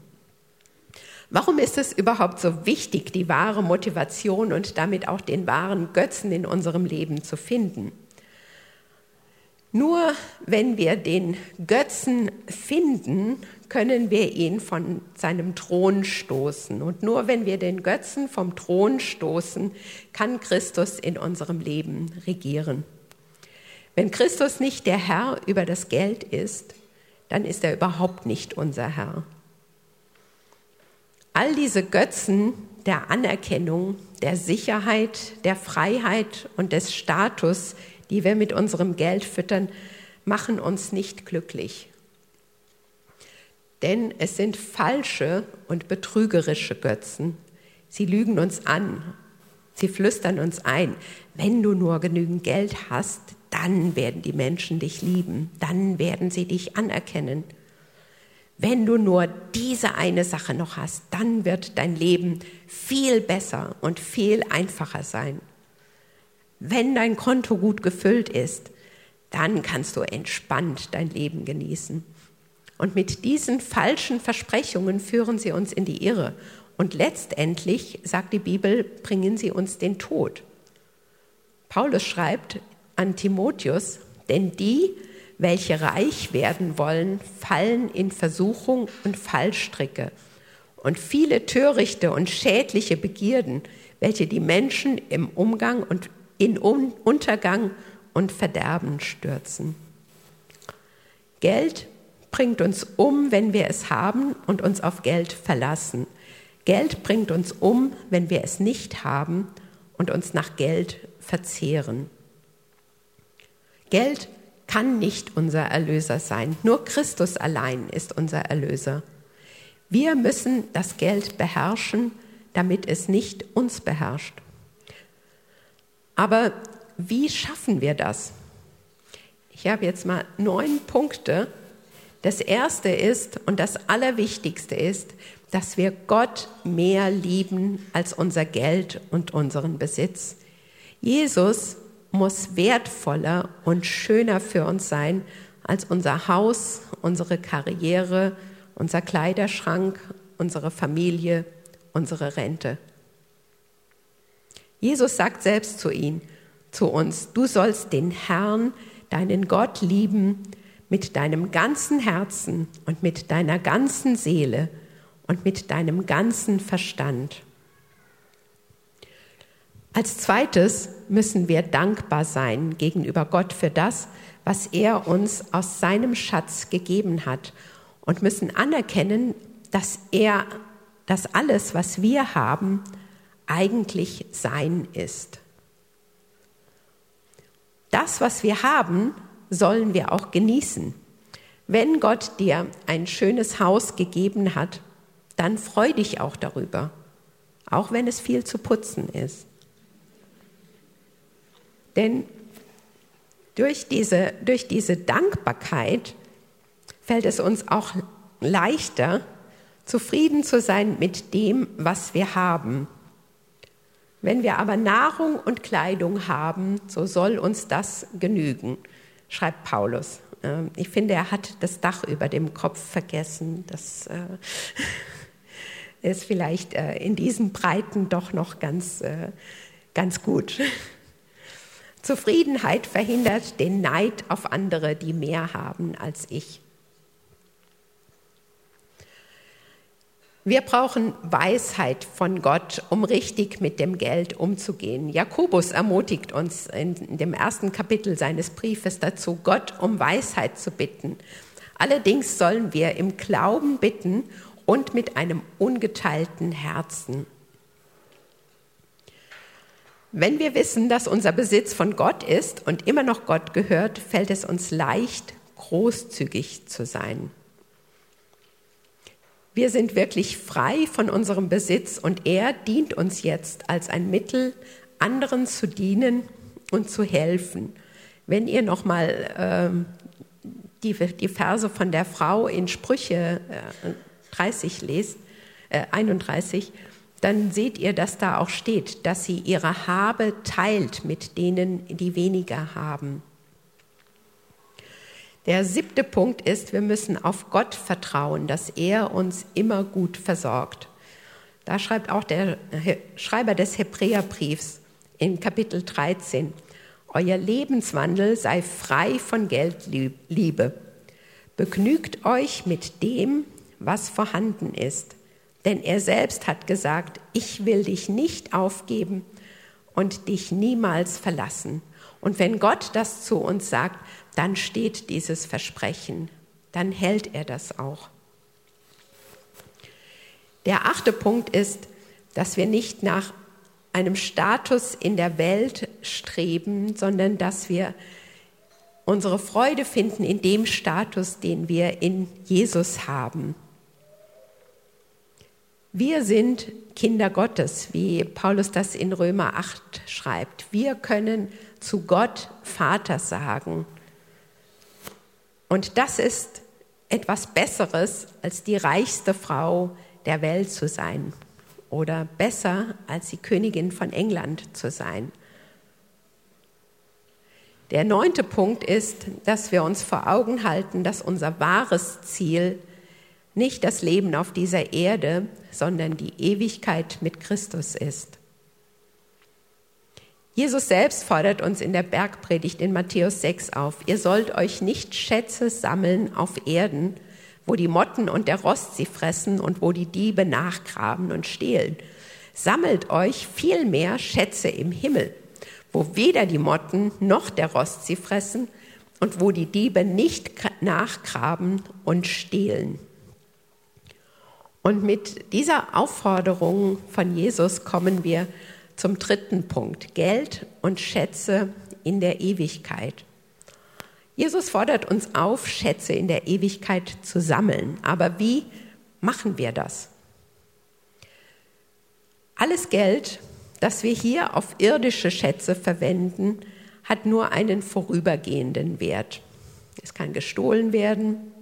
Warum ist es überhaupt so wichtig, die wahre Motivation und damit auch den wahren Götzen in unserem Leben zu finden? Nur wenn wir den Götzen finden, können wir ihn von seinem Thron stoßen. Und nur wenn wir den Götzen vom Thron stoßen, kann Christus in unserem Leben regieren. Wenn Christus nicht der Herr über das Geld ist, dann ist er überhaupt nicht unser Herr. All diese Götzen der Anerkennung, der Sicherheit, der Freiheit und des Status, die wir mit unserem Geld füttern, machen uns nicht glücklich. Denn es sind falsche und betrügerische Götzen. Sie lügen uns an. Sie flüstern uns ein, wenn du nur genügend Geld hast, dann werden die Menschen dich lieben, dann werden sie dich anerkennen. Wenn du nur diese eine Sache noch hast, dann wird dein Leben viel besser und viel einfacher sein. Wenn dein Konto gut gefüllt ist, dann kannst du entspannt dein Leben genießen. Und mit diesen falschen Versprechungen führen sie uns in die Irre. Und letztendlich, sagt die Bibel, bringen sie uns den Tod. Paulus schreibt an Timotheus, denn die, welche reich werden wollen, fallen in Versuchung und Fallstricke und viele törichte und schädliche Begierden, welche die Menschen im Umgang und in Untergang und Verderben stürzen. Geld bringt uns um, wenn wir es haben und uns auf Geld verlassen. Geld bringt uns um, wenn wir es nicht haben und uns nach Geld verzehren. Geld kann nicht unser Erlöser sein. Nur Christus allein ist unser Erlöser. Wir müssen das Geld beherrschen, damit es nicht uns beherrscht. Aber wie schaffen wir das? Ich habe jetzt mal neun Punkte. Das erste ist und das Allerwichtigste ist, dass wir Gott mehr lieben als unser Geld und unseren Besitz. Jesus muss wertvoller und schöner für uns sein als unser Haus, unsere Karriere, unser Kleiderschrank, unsere Familie, unsere Rente. Jesus sagt selbst zu ihm, zu uns, du sollst den Herrn, deinen Gott lieben mit deinem ganzen Herzen und mit deiner ganzen Seele und mit deinem ganzen Verstand. Als zweites müssen wir dankbar sein gegenüber Gott für das, was er uns aus seinem Schatz gegeben hat und müssen anerkennen, dass er, dass alles, was wir haben, eigentlich sein ist. Das, was wir haben, sollen wir auch genießen. Wenn Gott dir ein schönes Haus gegeben hat, dann freu dich auch darüber, auch wenn es viel zu putzen ist. Denn durch diese, durch diese Dankbarkeit fällt es uns auch leichter, zufrieden zu sein mit dem, was wir haben. Wenn wir aber Nahrung und Kleidung haben, so soll uns das genügen, schreibt Paulus. Ähm, ich finde, er hat das Dach über dem Kopf vergessen. Das äh, ist vielleicht äh, in diesen Breiten doch noch ganz, äh, ganz gut. Zufriedenheit verhindert den Neid auf andere, die mehr haben als ich. Wir brauchen Weisheit von Gott, um richtig mit dem Geld umzugehen. Jakobus ermutigt uns in dem ersten Kapitel seines Briefes dazu, Gott um Weisheit zu bitten. Allerdings sollen wir im Glauben bitten und mit einem ungeteilten Herzen. Wenn wir wissen, dass unser Besitz von Gott ist und immer noch Gott gehört, fällt es uns leicht, großzügig zu sein. Wir sind wirklich frei von unserem Besitz und er dient uns jetzt als ein Mittel, anderen zu dienen und zu helfen. Wenn ihr nochmal ähm, die, die Verse von der Frau in Sprüche äh, 30 lest, äh, 31, dann seht ihr, dass da auch steht, dass sie ihre Habe teilt mit denen, die weniger haben. Der siebte Punkt ist, wir müssen auf Gott vertrauen, dass er uns immer gut versorgt. Da schreibt auch der Schreiber des Hebräerbriefs in Kapitel 13, Euer Lebenswandel sei frei von Geldliebe. Begnügt euch mit dem, was vorhanden ist denn er selbst hat gesagt, ich will dich nicht aufgeben und dich niemals verlassen. Und wenn Gott das zu uns sagt, dann steht dieses Versprechen. dann hält er das auch. Der achte Punkt ist, dass wir nicht nach einem Status in der Welt streben, sondern dass wir unsere Freude finden in dem Status, den wir in Jesus haben. Wir sind Kinder Gottes, wie Paulus das in Römer 8 schreibt. Wir können zu Gott Vater sagen. Und das ist etwas Besseres, als die reichste Frau der Welt zu sein oder besser, als die Königin von England zu sein. Der neunte Punkt ist, dass wir uns vor Augen halten, dass unser wahres Ziel nicht das Leben auf dieser Erde, sondern die Ewigkeit mit Christus ist. Jesus selbst fordert uns in der Bergpredigt in Matthäus 6 auf, ihr sollt euch nicht Schätze sammeln auf Erden, wo die Motten und der Rost sie fressen und wo die Diebe nachgraben und stehlen. Sammelt euch vielmehr Schätze im Himmel, wo weder die Motten noch der Rost sie fressen und wo die Diebe nicht nachgraben und stehlen. Und mit dieser Aufforderung von Jesus kommen wir zum dritten Punkt, Geld und Schätze in der Ewigkeit. Jesus fordert uns auf, Schätze in der Ewigkeit zu sammeln. Aber wie machen wir das? Alles Geld, das wir hier auf irdische Schätze verwenden, hat nur einen vorübergehenden Wert. Es kann gestohlen werden,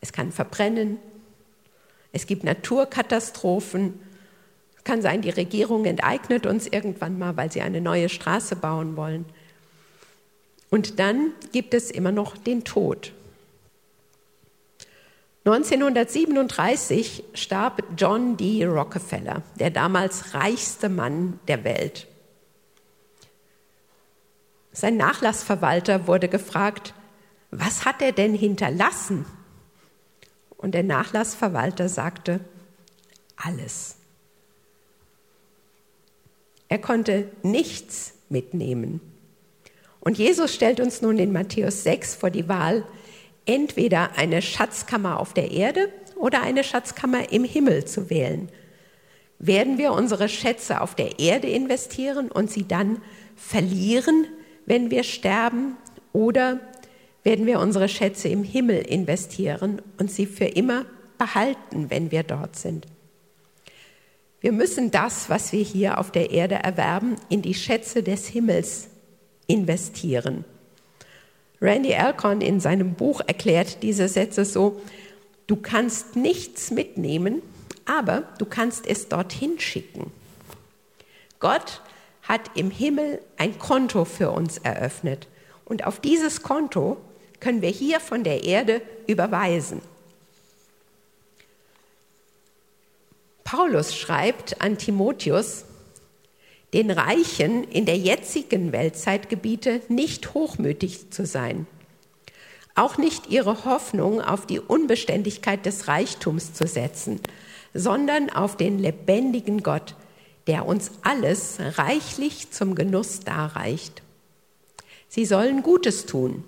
es kann verbrennen, es gibt Naturkatastrophen, kann sein, die Regierung enteignet uns irgendwann mal, weil sie eine neue Straße bauen wollen. Und dann gibt es immer noch den Tod. 1937 starb John D. Rockefeller, der damals reichste Mann der Welt. Sein Nachlassverwalter wurde gefragt, was hat er denn hinterlassen? Und der Nachlassverwalter sagte, alles. Er konnte nichts mitnehmen. Und Jesus stellt uns nun in Matthäus 6 vor die Wahl, entweder eine Schatzkammer auf der Erde oder eine Schatzkammer im Himmel zu wählen. Werden wir unsere Schätze auf der Erde investieren und sie dann verlieren, wenn wir sterben? Oder werden wir unsere Schätze im Himmel investieren und sie für immer behalten, wenn wir dort sind? Wir müssen das, was wir hier auf der Erde erwerben, in die Schätze des Himmels investieren. Randy Alcorn in seinem Buch erklärt diese Sätze so, du kannst nichts mitnehmen, aber du kannst es dorthin schicken. Gott hat im Himmel ein Konto für uns eröffnet und auf dieses Konto können wir hier von der Erde überweisen. Paulus schreibt an Timotheus, den Reichen in der jetzigen Weltzeit gebiete, nicht hochmütig zu sein, auch nicht ihre Hoffnung auf die Unbeständigkeit des Reichtums zu setzen, sondern auf den lebendigen Gott, der uns alles reichlich zum Genuss darreicht. Sie sollen Gutes tun,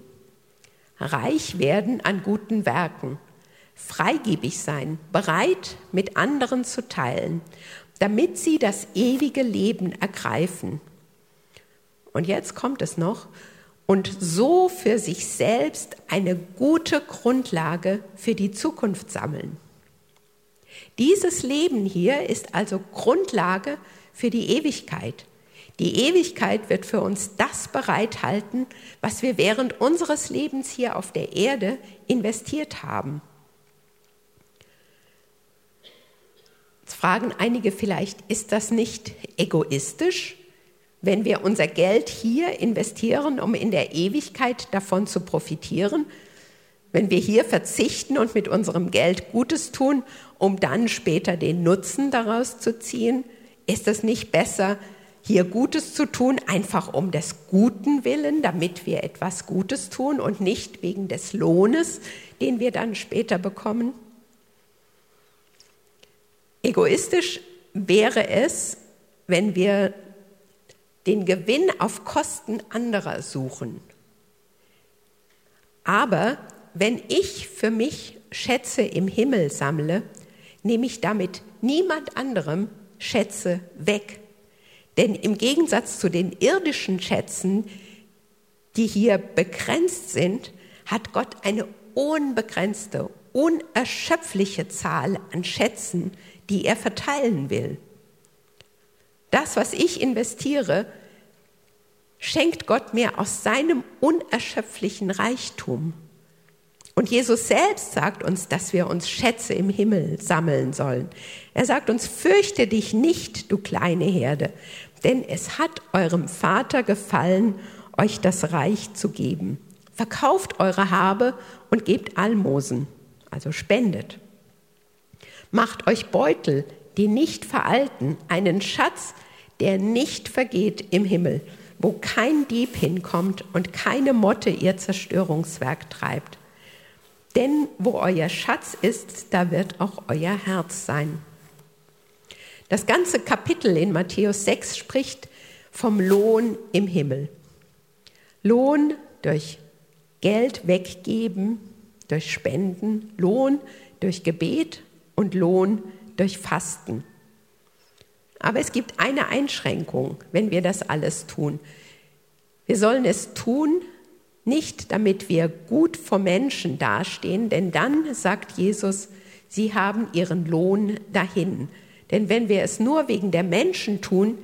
reich werden an guten Werken, freigebig sein, bereit, mit anderen zu teilen, damit sie das ewige Leben ergreifen. Und jetzt kommt es noch, und so für sich selbst eine gute Grundlage für die Zukunft sammeln. Dieses Leben hier ist also Grundlage für die Ewigkeit. Die Ewigkeit wird für uns das bereithalten, was wir während unseres Lebens hier auf der Erde investiert haben. Fragen einige vielleicht, ist das nicht egoistisch, wenn wir unser Geld hier investieren, um in der Ewigkeit davon zu profitieren? Wenn wir hier verzichten und mit unserem Geld Gutes tun, um dann später den Nutzen daraus zu ziehen, ist es nicht besser, hier Gutes zu tun, einfach um des Guten willen, damit wir etwas Gutes tun und nicht wegen des Lohnes, den wir dann später bekommen? Egoistisch wäre es, wenn wir den Gewinn auf Kosten anderer suchen. Aber wenn ich für mich Schätze im Himmel sammle, nehme ich damit niemand anderem Schätze weg. Denn im Gegensatz zu den irdischen Schätzen, die hier begrenzt sind, hat Gott eine unbegrenzte, unerschöpfliche Zahl an Schätzen, die er verteilen will. Das, was ich investiere, schenkt Gott mir aus seinem unerschöpflichen Reichtum. Und Jesus selbst sagt uns, dass wir uns Schätze im Himmel sammeln sollen. Er sagt uns, fürchte dich nicht, du kleine Herde, denn es hat eurem Vater gefallen, euch das Reich zu geben. Verkauft eure Habe und gebt Almosen, also spendet. Macht euch Beutel, die nicht veralten, einen Schatz, der nicht vergeht im Himmel, wo kein Dieb hinkommt und keine Motte ihr Zerstörungswerk treibt. Denn wo euer Schatz ist, da wird auch euer Herz sein. Das ganze Kapitel in Matthäus 6 spricht vom Lohn im Himmel. Lohn durch Geld weggeben, durch Spenden, Lohn durch Gebet und Lohn durch Fasten. Aber es gibt eine Einschränkung, wenn wir das alles tun. Wir sollen es tun, nicht damit wir gut vor Menschen dastehen, denn dann, sagt Jesus, sie haben ihren Lohn dahin. Denn wenn wir es nur wegen der Menschen tun,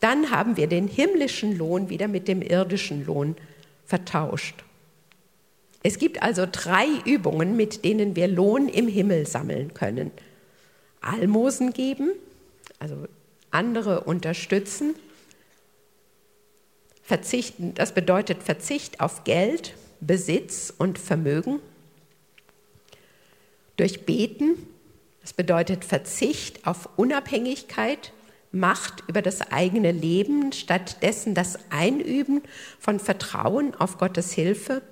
dann haben wir den himmlischen Lohn wieder mit dem irdischen Lohn vertauscht. Es gibt also drei Übungen, mit denen wir Lohn im Himmel sammeln können. Almosen geben, also andere unterstützen, Verzichten, das bedeutet Verzicht auf Geld, Besitz und Vermögen. Durch Beten, das bedeutet Verzicht auf Unabhängigkeit, Macht über das eigene Leben, stattdessen das Einüben von Vertrauen auf Gottes Hilfe.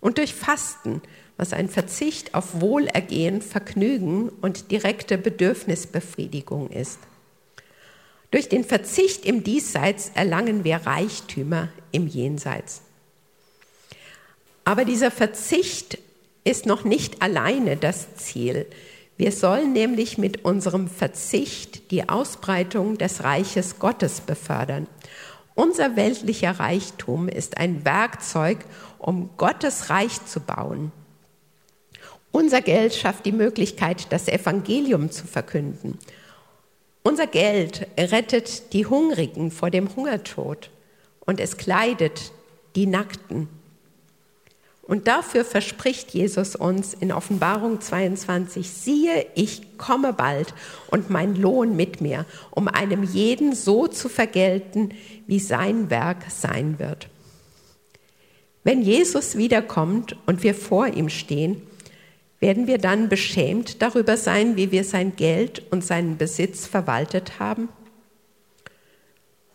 Und durch Fasten, was ein Verzicht auf Wohlergehen, Vergnügen und direkte Bedürfnisbefriedigung ist. Durch den Verzicht im Diesseits erlangen wir Reichtümer im Jenseits. Aber dieser Verzicht ist noch nicht alleine das Ziel. Wir sollen nämlich mit unserem Verzicht die Ausbreitung des Reiches Gottes befördern. Unser weltlicher Reichtum ist ein Werkzeug, um Gottes Reich zu bauen. Unser Geld schafft die Möglichkeit, das Evangelium zu verkünden. Unser Geld rettet die Hungrigen vor dem Hungertod und es kleidet die Nackten. Und dafür verspricht Jesus uns in Offenbarung 22, siehe, ich komme bald und mein Lohn mit mir, um einem jeden so zu vergelten, wie sein Werk sein wird. Wenn Jesus wiederkommt und wir vor ihm stehen, werden wir dann beschämt darüber sein, wie wir sein Geld und seinen Besitz verwaltet haben?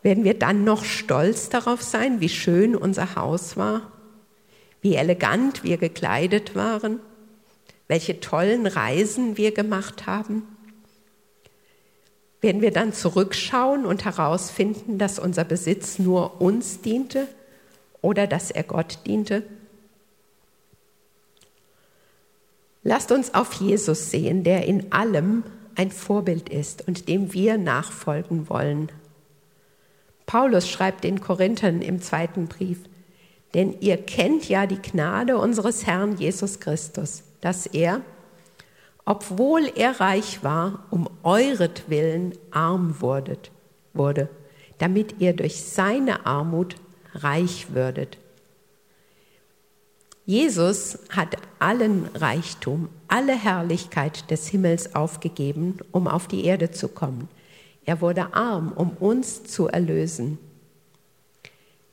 Werden wir dann noch stolz darauf sein, wie schön unser Haus war, wie elegant wir gekleidet waren, welche tollen Reisen wir gemacht haben? Werden wir dann zurückschauen und herausfinden, dass unser Besitz nur uns diente oder dass er Gott diente? Lasst uns auf Jesus sehen, der in allem ein Vorbild ist und dem wir nachfolgen wollen. Paulus schreibt den Korinthern im zweiten Brief, denn ihr kennt ja die Gnade unseres Herrn Jesus Christus, dass er, obwohl er reich war, um euretwillen arm wurdet, wurde, damit ihr durch seine Armut reich würdet. Jesus hat allen Reichtum, alle Herrlichkeit des Himmels aufgegeben, um auf die Erde zu kommen. Er wurde arm, um uns zu erlösen.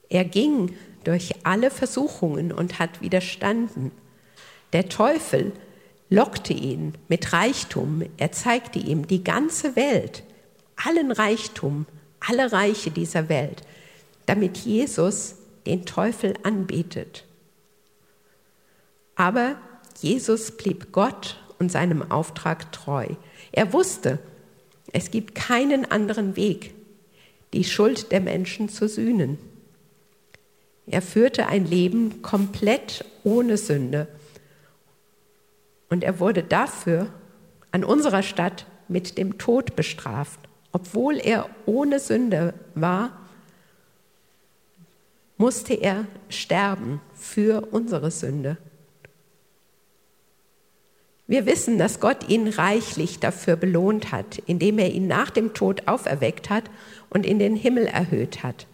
Er ging durch alle Versuchungen und hat widerstanden. Der Teufel lockte ihn mit Reichtum. Er zeigte ihm die ganze Welt, allen Reichtum, alle Reiche dieser Welt, damit Jesus den Teufel anbetet. Aber Jesus blieb Gott und seinem Auftrag treu. Er wusste, es gibt keinen anderen Weg, die Schuld der Menschen zu sühnen. Er führte ein Leben komplett ohne Sünde Und er wurde dafür an unserer Stadt mit dem Tod bestraft. Obwohl er ohne Sünde war, musste er sterben für unsere Sünde. Wir wissen, dass Gott ihn reichlich dafür belohnt hat, indem er ihn nach dem Tod auferweckt hat und in den Himmel erhöht hat.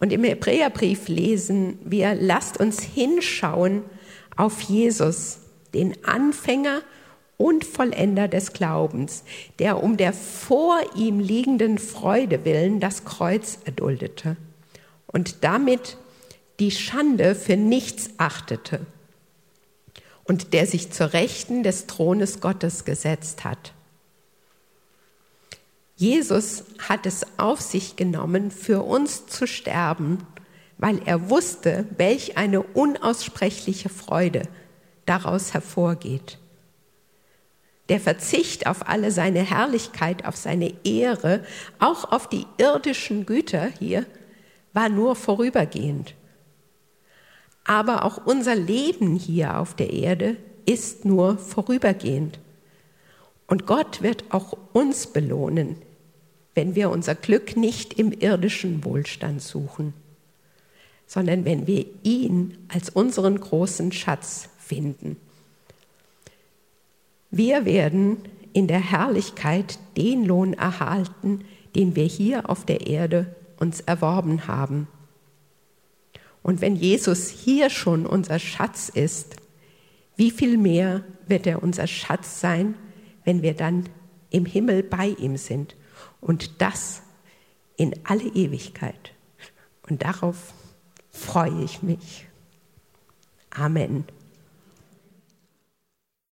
Und im Hebräerbrief lesen wir, lasst uns hinschauen auf Jesus, den Anfänger und Vollender des Glaubens, der um der vor ihm liegenden Freude willen das Kreuz erduldete und damit die Schande für nichts achtete und der sich zur Rechten des Thrones Gottes gesetzt hat. Jesus hat es auf sich genommen, für uns zu sterben, weil er wusste, welch eine unaussprechliche Freude daraus hervorgeht. Der Verzicht auf alle seine Herrlichkeit, auf seine Ehre, auch auf die irdischen Güter hier, war nur vorübergehend. Aber auch unser Leben hier auf der Erde ist nur vorübergehend. Und Gott wird auch uns belohnen, wenn wir unser Glück nicht im irdischen Wohlstand suchen, sondern wenn wir ihn als unseren großen Schatz finden. Wir werden in der Herrlichkeit den Lohn erhalten, den wir hier auf der Erde uns erworben haben. Und wenn Jesus hier schon unser Schatz ist, wie viel mehr wird er unser Schatz sein, wenn wir dann im Himmel bei ihm sind und das in alle Ewigkeit. Und darauf freue ich mich. Amen.